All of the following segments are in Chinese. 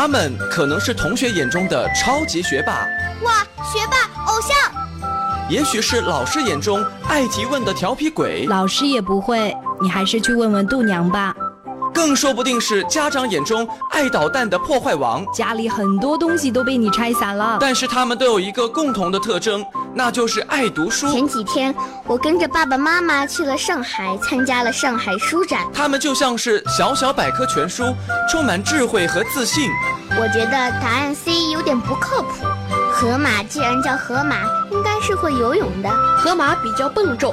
他们可能是同学眼中的超级学霸，哇，学霸偶像。也许是老师眼中爱提问的调皮鬼，老师也不会，你还是去问问度娘吧。更说不定是家长眼中爱捣蛋的破坏王，家里很多东西都被你拆散了。但是他们都有一个共同的特征，那就是爱读书。前几天我跟着爸爸妈妈去了上海，参加了上海书展。他们就像是小小百科全书，充满智慧和自信。我觉得答案 C 有点不靠谱。河马既然叫河马，应该是会游泳的。河马比较笨重。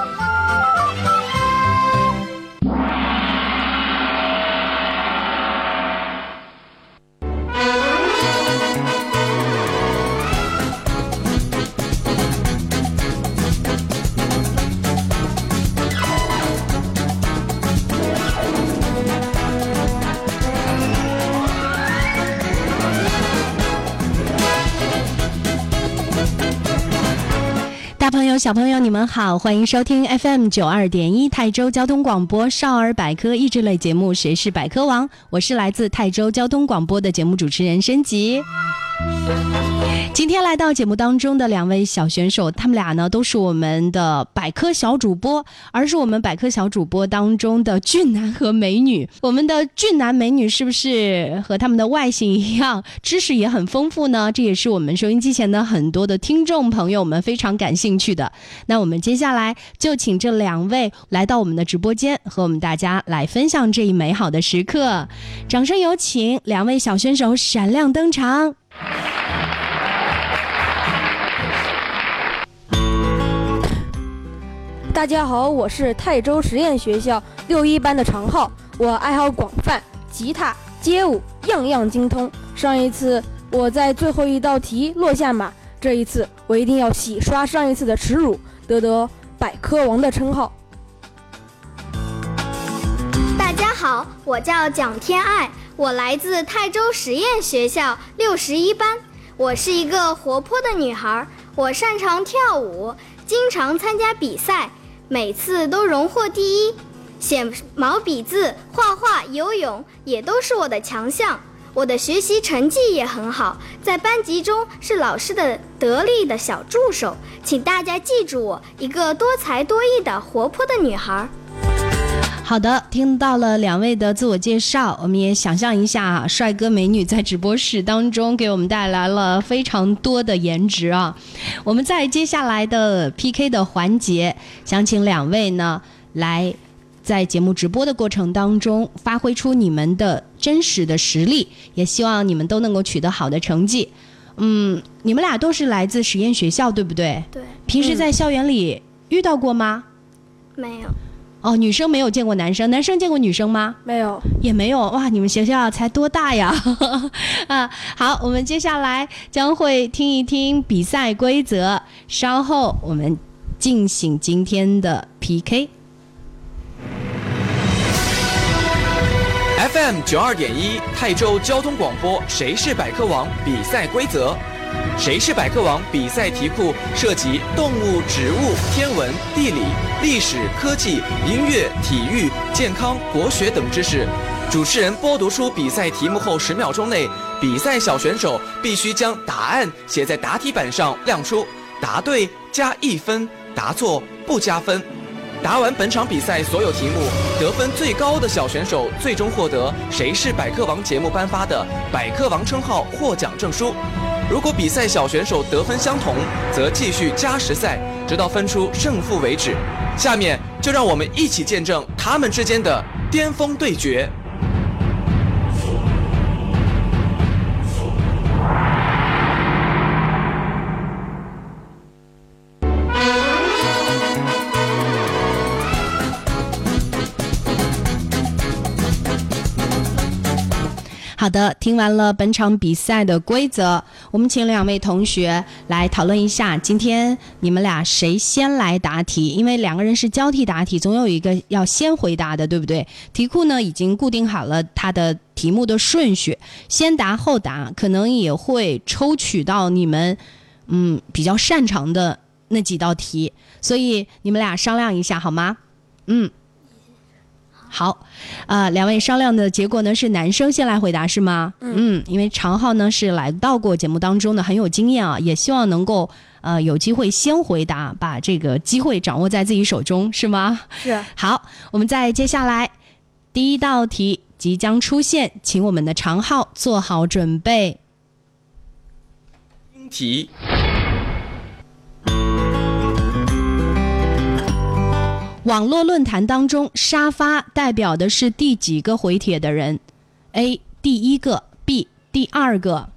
小朋友，你们好，欢迎收听 FM 九二点一泰州交通广播少儿百科益智类节目《谁是百科王》，我是来自泰州交通广播的节目主持人申吉。今天来到节目当中的两位小选手，他们俩呢都是我们的百科小主播，而是我们百科小主播当中的俊男和美女。我们的俊男美女是不是和他们的外形一样，知识也很丰富呢？这也是我们收音机前的很多的听众朋友们非常感兴趣的。那我们接下来就请这两位来到我们的直播间，和我们大家来分享这一美好的时刻。掌声有请两位小选手闪亮登场。大家好，我是泰州实验学校六一班的常浩，我爱好广泛，吉他、街舞样样精通。上一次我在最后一道题落下马，这一次我一定要洗刷上一次的耻辱，得得百科王的称号。好，我叫蒋天爱，我来自泰州实验学校六十一班，我是一个活泼的女孩，我擅长跳舞，经常参加比赛。每次都荣获第一，写毛笔字、画画、游泳也都是我的强项。我的学习成绩也很好，在班级中是老师的得力的小助手。请大家记住我，一个多才多艺的活泼的女孩。好的，听到了两位的自我介绍，我们也想象一下啊，帅哥美女在直播室当中给我们带来了非常多的颜值啊。我们在接下来的 PK 的环节，想请两位呢来在节目直播的过程当中发挥出你们的真实的实力，也希望你们都能够取得好的成绩。嗯，你们俩都是来自实验学校，对不对？对。平时在校园里遇到过吗？没有。哦，女生没有见过男生，男生见过女生吗？没有，也没有。哇，你们学校才多大呀？啊，好，我们接下来将会听一听比赛规则，稍后我们进行今天的 PK。FM 九二点一泰州交通广播，谁是百科王？比赛规则。谁是百科王？比赛题库涉及动物、植物、天文、地理、历史、科技、音乐、体育、健康、国学等知识。主持人播读出比赛题目后，十秒钟内，比赛小选手必须将答案写在答题板上亮出，答对加一分，答错不加分。答完本场比赛所有题目，得分最高的小选手最终获得《谁是百科王》节目颁发的百科王称号获奖证书。如果比赛小选手得分相同，则继续加时赛，直到分出胜负为止。下面就让我们一起见证他们之间的巅峰对决。好的，听完了本场比赛的规则，我们请两位同学来讨论一下，今天你们俩谁先来答题？因为两个人是交替答题，总有一个要先回答的，对不对？题库呢已经固定好了它的题目的顺序，先答后答，可能也会抽取到你们嗯比较擅长的那几道题，所以你们俩商量一下好吗？嗯。好，啊，两位商量的结果呢是男生先来回答是吗？嗯，因为常浩呢是来到过节目当中的，很有经验啊，也希望能够呃有机会先回答，把这个机会掌握在自己手中，是吗？是。好，我们再接下来第一道题即将出现，请我们的常浩做好准备。题。网络论坛当中，沙发代表的是第几个回帖的人？A. 第一个，B. 第二个。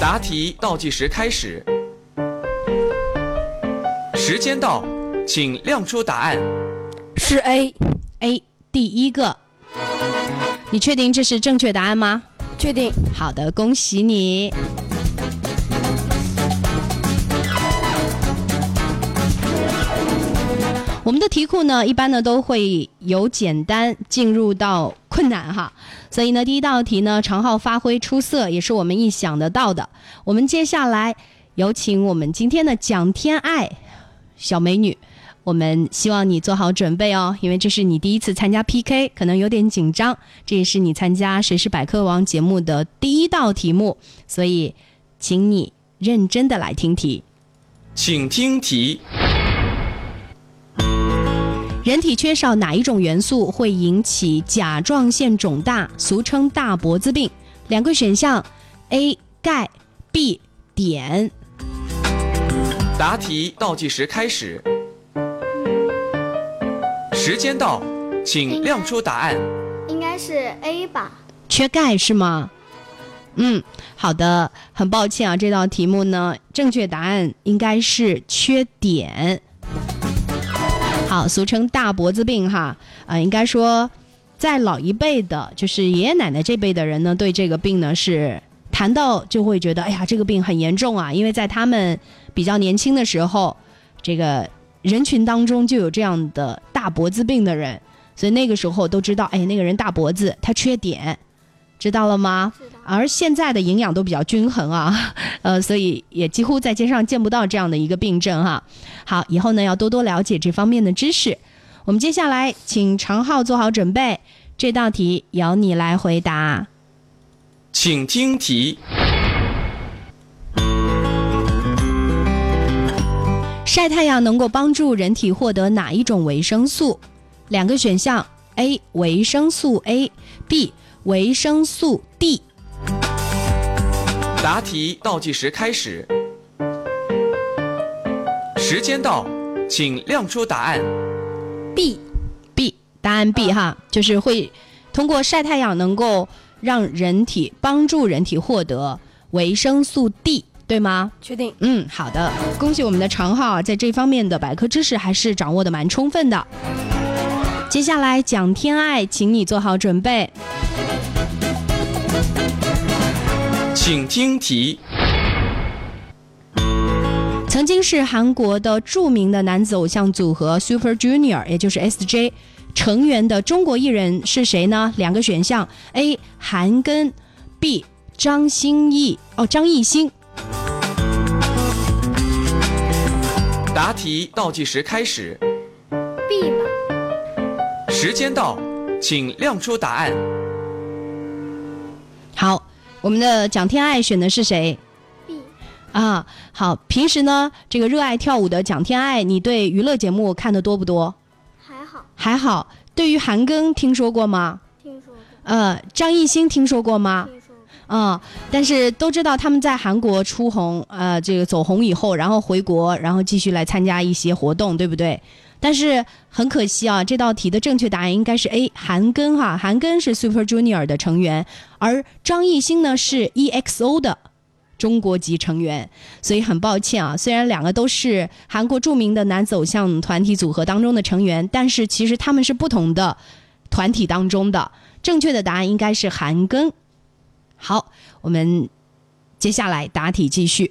答题倒计时开始，时间到，请亮出答案。是 A，A 第一个。你确定这是正确答案吗？确定。好的，恭喜你。题库呢，一般呢都会由简单进入到困难哈，所以呢，第一道题呢，常浩发挥出色，也是我们意想得到的。我们接下来有请我们今天的蒋天爱小美女，我们希望你做好准备哦，因为这是你第一次参加 PK，可能有点紧张。这也是你参加《谁是百科王》节目的第一道题目，所以请你认真的来听题。请听题。人体缺少哪一种元素会引起甲状腺肿大，俗称大脖子病？两个选项：A. 钙，B. 碘。答题倒计时开始，时间到，请亮出答案。应该是 A 吧？缺钙是吗？嗯，好的，很抱歉啊，这道题目呢，正确答案应该是缺碘。好，俗称大脖子病哈，啊，应该说，在老一辈的，就是爷爷奶奶这辈的人呢，对这个病呢是谈到就会觉得，哎呀，这个病很严重啊，因为在他们比较年轻的时候，这个人群当中就有这样的大脖子病的人，所以那个时候都知道，哎，那个人大脖子，他缺碘。知道了吗？而现在的营养都比较均衡啊，呃，所以也几乎在街上见不到这样的一个病症哈。好，以后呢要多多了解这方面的知识。我们接下来请常浩做好准备，这道题由你来回答。请听题：晒太阳能够帮助人体获得哪一种维生素？两个选项：A. 维生素 A，B。维生素 D。答题倒计时开始，时间到，请亮出答案。B，B，答案 B 哈，就是会通过晒太阳能够让人体帮助人体获得维生素 D，对吗？确定。嗯，好的，恭喜我们的常浩在这方面的百科知识还是掌握的蛮充分的。接下来讲天爱，请你做好准备。请听题。曾经是韩国的著名的男子偶像组合 Super Junior，也就是 S.J 成员的中国艺人是谁呢？两个选项：A. 韩庚，B. 张歆艺。哦，张艺兴。答题倒计时开始。B 吧。时间到，请亮出答案。好。我们的蒋天爱选的是谁？B 啊，好。平时呢，这个热爱跳舞的蒋天爱，你对娱乐节目看的多不多？还好。还好。对于韩庚听说过吗？听说过。呃，张艺兴听说过吗？听说过。嗯，但是都知道他们在韩国出红，呃，这个走红以后，然后回国，然后继续来参加一些活动，对不对？但是很可惜啊，这道题的正确答案应该是 A 韩庚哈，韩庚是 Super Junior 的成员，而张艺兴呢是 EXO 的中国籍成员，所以很抱歉啊，虽然两个都是韩国著名的男子偶像团体组合当中的成员，但是其实他们是不同的团体当中的。正确的答案应该是韩庚。好，我们接下来答题继续。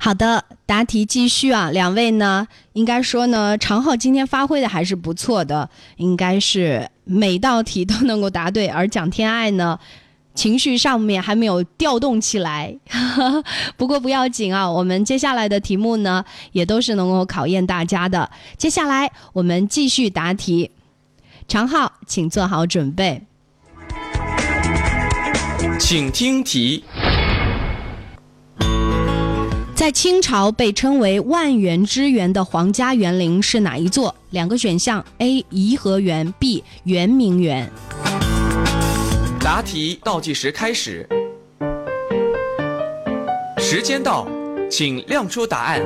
好的，答题继续啊！两位呢，应该说呢，常浩今天发挥的还是不错的，应该是每道题都能够答对。而蒋天爱呢，情绪上面还没有调动起来，不过不要紧啊，我们接下来的题目呢，也都是能够考验大家的。接下来我们继续答题，常浩，请做好准备，请听题。在清朝被称为万园之园的皇家园林是哪一座？两个选项：A. 颐和园，B. 圆明园。答题倒计时开始，时间到，请亮出答案。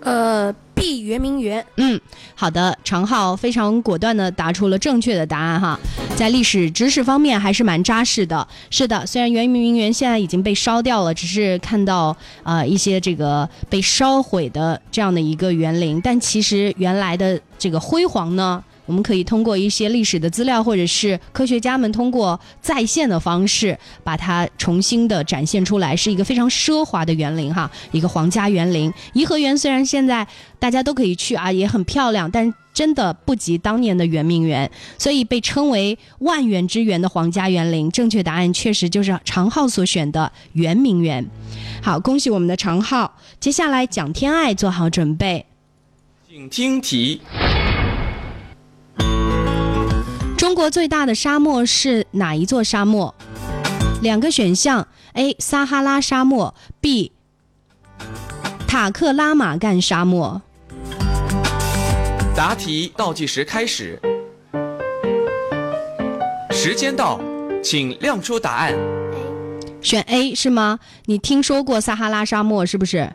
呃。地圆明园，嗯，好的，常浩非常果断的答出了正确的答案哈，在历史知识方面还是蛮扎实的。是的，虽然圆明园现在已经被烧掉了，只是看到呃一些这个被烧毁的这样的一个园林，但其实原来的这个辉煌呢。我们可以通过一些历史的资料，或者是科学家们通过再现的方式，把它重新的展现出来，是一个非常奢华的园林哈，一个皇家园林。颐和园虽然现在大家都可以去啊，也很漂亮，但真的不及当年的圆明园，所以被称为万园之园的皇家园林。正确答案确实就是常浩所选的圆明园。好，恭喜我们的常浩。接下来蒋天爱做好准备，请听题。中国最大的沙漠是哪一座沙漠？两个选项：A. 撒哈拉沙漠，B. 塔克拉玛干沙漠。答题倒计时开始，时间到，请亮出答案。选 A 是吗？你听说过撒哈拉沙漠是不是？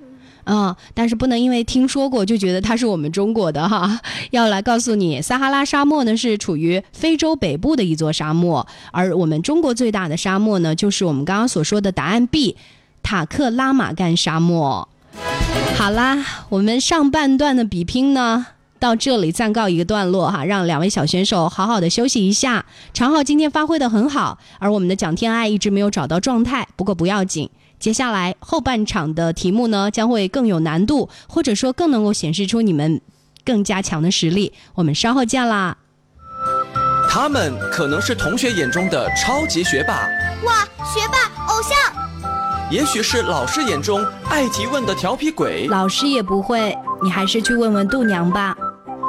嗯，但是不能因为听说过就觉得它是我们中国的哈。要来告诉你，撒哈拉沙漠呢是处于非洲北部的一座沙漠，而我们中国最大的沙漠呢，就是我们刚刚所说的答案 B，塔克拉玛干沙漠。好啦，我们上半段的比拼呢到这里暂告一个段落哈，让两位小选手好好的休息一下。常浩今天发挥的很好，而我们的蒋天爱一直没有找到状态，不过不要紧。接下来后半场的题目呢，将会更有难度，或者说更能够显示出你们更加强的实力。我们稍后见啦！他们可能是同学眼中的超级学霸，哇，学霸偶像！也许是老师眼中爱提问的调皮鬼，老师也不会，你还是去问问度娘吧。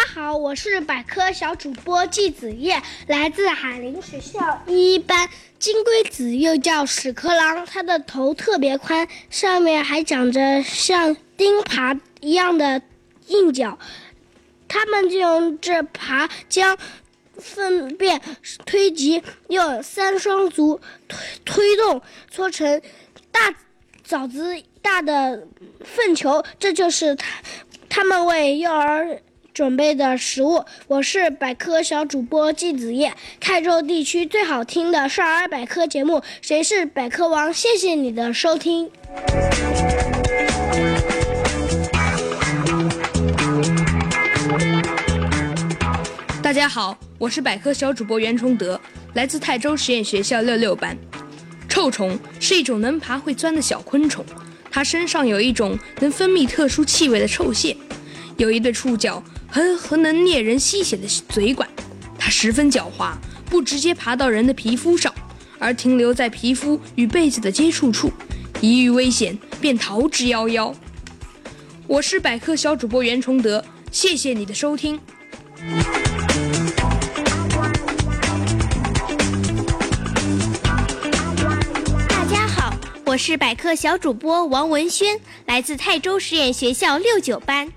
大家好，我是百科小主播季子叶，来自海林学校一班。金龟子又叫屎壳郎，它的头特别宽，上面还长着像钉耙一样的硬角。它们就用这耙将粪便推及，用三双足推推动，搓成大枣子大的粪球。这就是它，它们为幼儿。准备的食物，我是百科小主播季子叶。泰州地区最好听的少儿百科节目《谁是百科王》，谢谢你的收听。大家好，我是百科小主播袁崇德，来自泰州实验学校六六班。臭虫是一种能爬会钻的小昆虫，它身上有一种能分泌特殊气味的臭腺，有一对触角。和和能猎人吸血的嘴管，它十分狡猾，不直接爬到人的皮肤上，而停留在皮肤与被子的接触处，一遇危险便逃之夭夭。我是百科小主播袁崇德，谢谢你的收听。大家好，我是百科小主播王文轩，来自泰州实验学校六九班。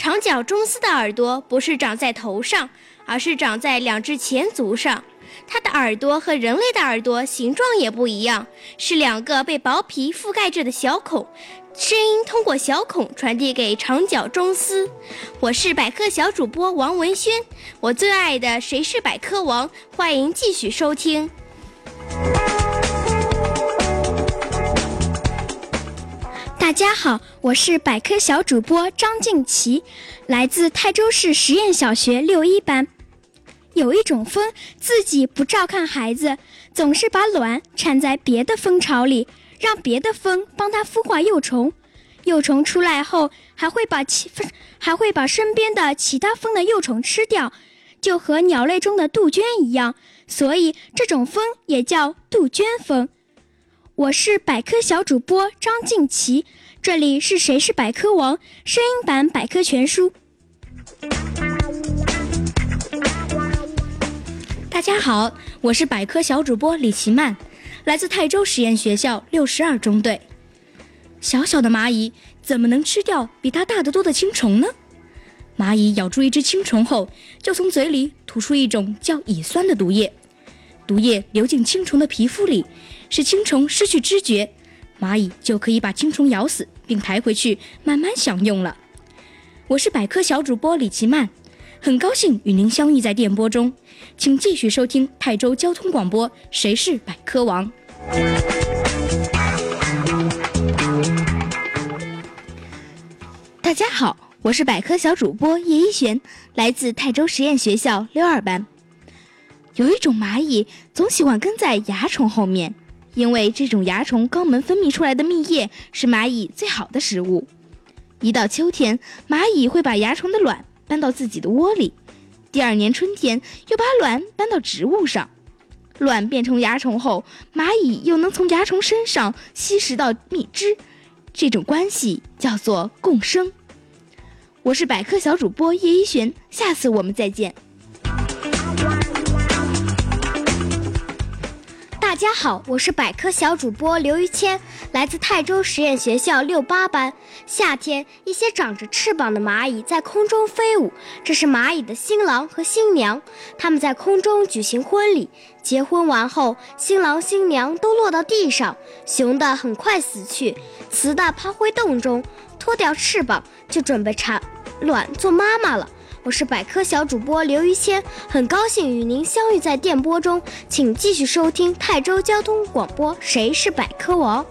长角中丝的耳朵不是长在头上，而是长在两只前足上。它的耳朵和人类的耳朵形状也不一样，是两个被薄皮覆盖着的小孔，声音通过小孔传递给长角中丝。我是百科小主播王文轩，我最爱的《谁是百科王》，欢迎继续收听。大家好，我是百科小主播张静琪，来自泰州市实验小学六一班。有一种蜂，自己不照看孩子，总是把卵产在别的蜂巢里，让别的蜂帮它孵化幼虫。幼虫出来后，还会把其还会把身边的其他蜂的幼虫吃掉，就和鸟类中的杜鹃一样。所以这种蜂也叫杜鹃蜂。我是百科小主播张静琪。这里是谁是百科王声音版百科全书。大家好，我是百科小主播李奇曼，来自泰州实验学校六十二中队。小小的蚂蚁怎么能吃掉比它大得多的青虫呢？蚂蚁咬住一只青虫后，就从嘴里吐出一种叫乙酸的毒液，毒液流进青虫的皮肤里，使青虫失去知觉。蚂蚁就可以把青虫咬死，并抬回去慢慢享用了。我是百科小主播李奇曼，很高兴与您相遇在电波中，请继续收听泰州交通广播《谁是百科王》。大家好，我是百科小主播叶一璇，来自泰州实验学校六二班。有一种蚂蚁总喜欢跟在蚜虫后面。因为这种蚜虫肛门分泌出来的蜜液是蚂蚁最好的食物。一到秋天，蚂蚁会把蚜虫的卵搬到自己的窝里；第二年春天，又把卵搬到植物上。卵变成蚜虫后，蚂蚁又能从蚜虫身上吸食到蜜汁，这种关系叫做共生。我是百科小主播叶一璇，下次我们再见。大家好，我是百科小主播刘于谦，来自泰州实验学校六八班。夏天，一些长着翅膀的蚂蚁在空中飞舞，这是蚂蚁的新郎和新娘，他们在空中举行婚礼。结婚完后，新郎新娘都落到地上，雄的很快死去，雌的趴回洞中，脱掉翅膀就准备产卵做妈妈了。我是百科小主播刘于谦，很高兴与您相遇在电波中，请继续收听泰州交通广播。谁是百科王？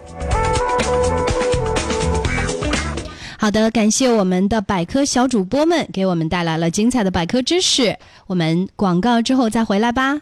好的，感谢我们的百科小主播们给我们带来了精彩的百科知识。我们广告之后再回来吧。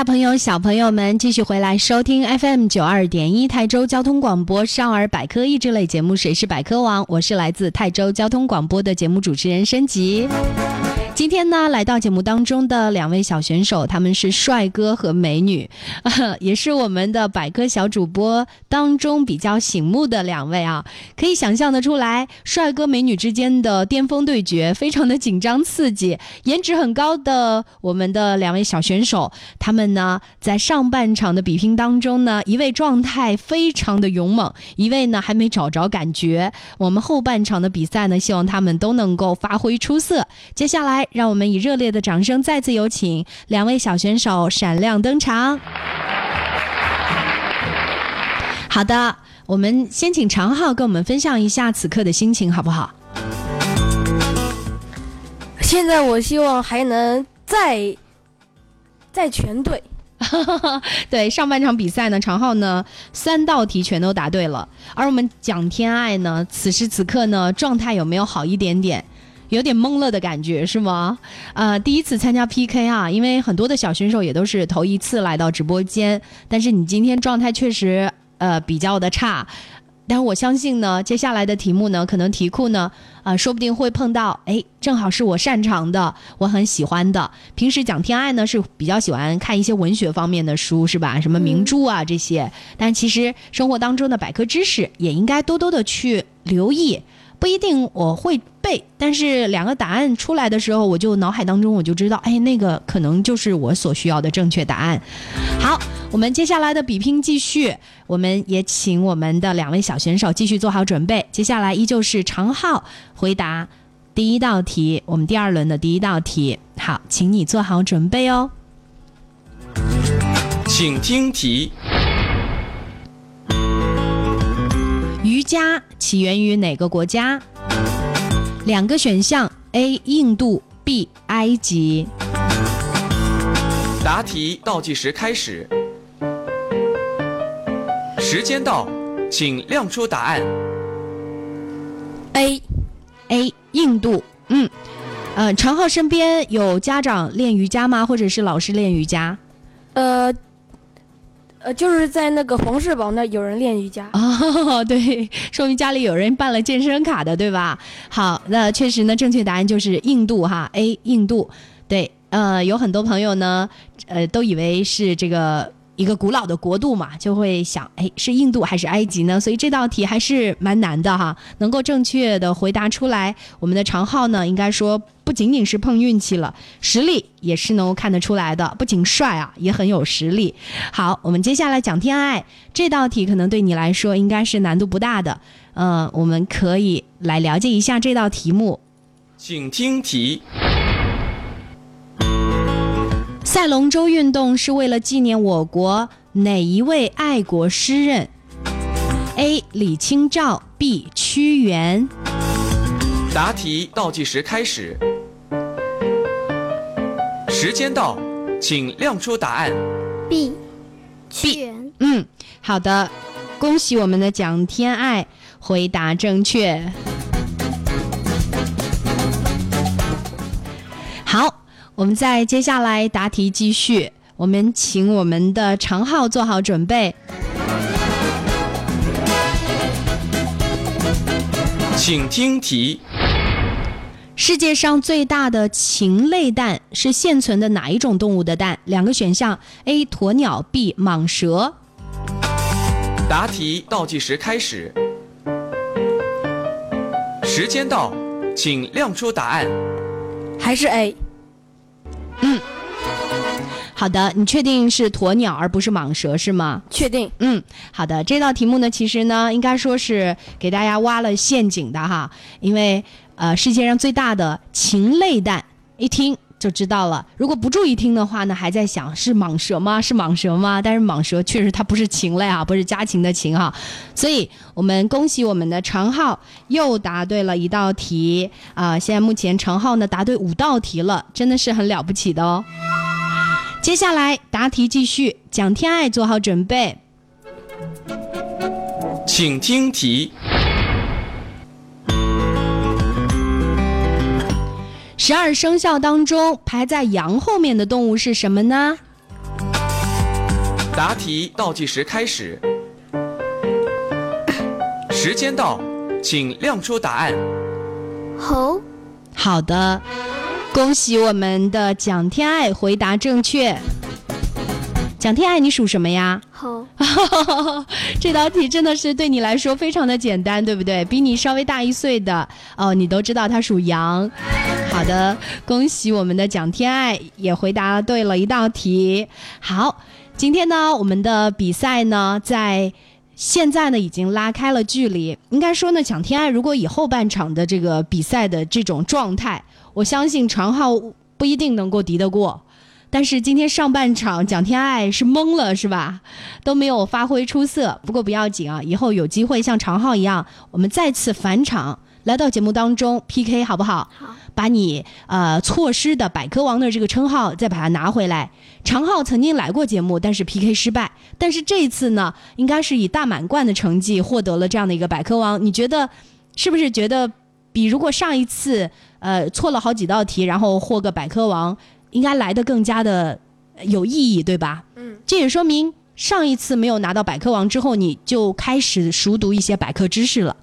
大朋友、小朋友们继续回来收听 FM 九二点一泰州交通广播少儿百科益智类节目《谁是百科王》，我是来自泰州交通广播的节目主持人申吉。今天呢，来到节目当中的两位小选手，他们是帅哥和美女，也是我们的百科小主播当中比较醒目的两位啊。可以想象得出来，帅哥美女之间的巅峰对决，非常的紧张刺激。颜值很高的我们的两位小选手，他们呢在上半场的比拼当中呢，一位状态非常的勇猛，一位呢还没找着感觉。我们后半场的比赛呢，希望他们都能够发挥出色。接下来。让我们以热烈的掌声再次有请两位小选手闪亮登场。好的，我们先请常浩跟我们分享一下此刻的心情，好不好？现在我希望还能再再全对。对，上半场比赛呢，常浩呢三道题全都答对了，而我们蒋天爱呢，此时此刻呢状态有没有好一点点？有点懵了的感觉是吗？呃，第一次参加 PK 啊，因为很多的小选手也都是头一次来到直播间，但是你今天状态确实呃比较的差，但是我相信呢，接下来的题目呢，可能题库呢，呃，说不定会碰到，哎，正好是我擅长的，我很喜欢的。平时讲天爱呢是比较喜欢看一些文学方面的书，是吧？什么名著啊这些，但其实生活当中的百科知识也应该多多的去留意。不一定我会背，但是两个答案出来的时候，我就脑海当中我就知道，哎，那个可能就是我所需要的正确答案。好，我们接下来的比拼继续，我们也请我们的两位小选手继续做好准备。接下来依旧是常浩回答第一道题，我们第二轮的第一道题。好，请你做好准备哦。请听题。瑜伽起源于哪个国家？两个选项：A. 印度，B. 埃及。答题倒计时开始，时间到，请亮出答案。A A. 印度。嗯，呃，常浩身边有家长练瑜伽吗？或者是老师练瑜伽？呃。呃，就是在那个冯世宝那有人练瑜伽哦，对，说明家里有人办了健身卡的，对吧？好，那确实呢，正确答案就是印度哈，A 印度。对，呃，有很多朋友呢，呃，都以为是这个一个古老的国度嘛，就会想，哎，是印度还是埃及呢？所以这道题还是蛮难的哈，能够正确的回答出来，我们的常浩呢，应该说。不仅仅是碰运气了，实力也是能够看得出来的。不仅帅啊，也很有实力。好，我们接下来讲天爱这道题，可能对你来说应该是难度不大的。嗯、我们可以来了解一下这道题目。请听题：赛龙舟运动是为了纪念我国哪一位爱国诗人？A. 李清照，B. 屈原。答题倒计时开始，时间到，请亮出答案。B，屈原。嗯，好的，恭喜我们的蒋天爱回答正确。我们在接下来答题继续，我们请我们的常浩做好准备。请请听题。世界上最大的禽类蛋是现存的哪一种动物的蛋？两个选项：A. 鸵鸟，B. 蟒蛇。答题倒计时开始，时间到，请亮出答案。还是 A。好的，你确定是鸵鸟而不是蟒蛇是吗？确定。嗯，好的。这道题目呢，其实呢，应该说是给大家挖了陷阱的哈，因为呃，世界上最大的禽类蛋，一听就知道了。如果不注意听的话呢，还在想是蟒蛇吗？是蟒蛇吗？但是蟒蛇确实它不是禽类啊，不是家禽的禽哈。所以我们恭喜我们的常浩又答对了一道题啊、现在目前常浩呢答对五道题了，真的是很了不起的哦。接下来答题继续，蒋天爱做好准备。请听题。十二生肖当中排在羊后面的动物是什么呢？答题倒计时开始，时间到，请亮出答案。猴、好的，恭喜我们的蒋天爱回答正确。蒋天爱，你属什么呀？猴、这道题真的是对你来说非常的简单，对不对？比你稍微大一岁的哦，你都知道他属羊。好的，恭喜我们的蒋天爱也回答对了一道题。好，今天呢，我们的比赛呢，在现在呢已经拉开了距离。应该说呢，蒋天爱如果以后半场的这个比赛的这种状态，我相信常浩不一定能够敌得过。但是今天上半场蒋天爱是懵了，是吧？都没有发挥出色。不过不要紧啊，以后有机会像常浩一样，我们再次返场来到节目当中 PK，好不好？好。把你呃错失的百科王的这个称号再把它拿回来。常浩曾经来过节目，但是 PK 失败。但是这一次呢，应该是以大满贯的成绩获得了这样的一个百科王。你觉得是不是觉得比如果上一次呃错了好几道题，然后获个百科王，应该来的更加的有意义，对吧？嗯，这也说明上一次没有拿到百科王之后，你就开始熟读一些百科知识了。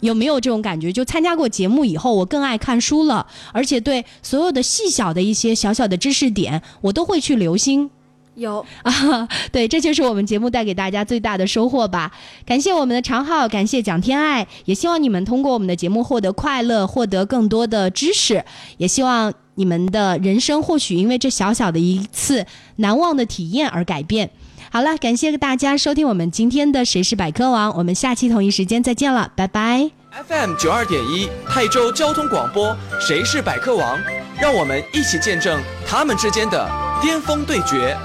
有没有这种感觉？就参加过节目以后，我更爱看书了，而且对所有的细小的一些小小的知识点，我都会去留心。有。啊，对，这就是我们节目带给大家最大的收获吧。感谢我们的常浩，感谢蒋天爱，也希望你们通过我们的节目获得快乐，获得更多的知识，也希望你们的人生或许因为这小小的一次难忘的体验而改变。好了，感谢大家收听我们今天的《谁是百科王》，我们下期同一时间再见了，拜拜。FM 九二点一泰州交通广播，谁是百科王？让我们一起见证他们之间的巅峰对决。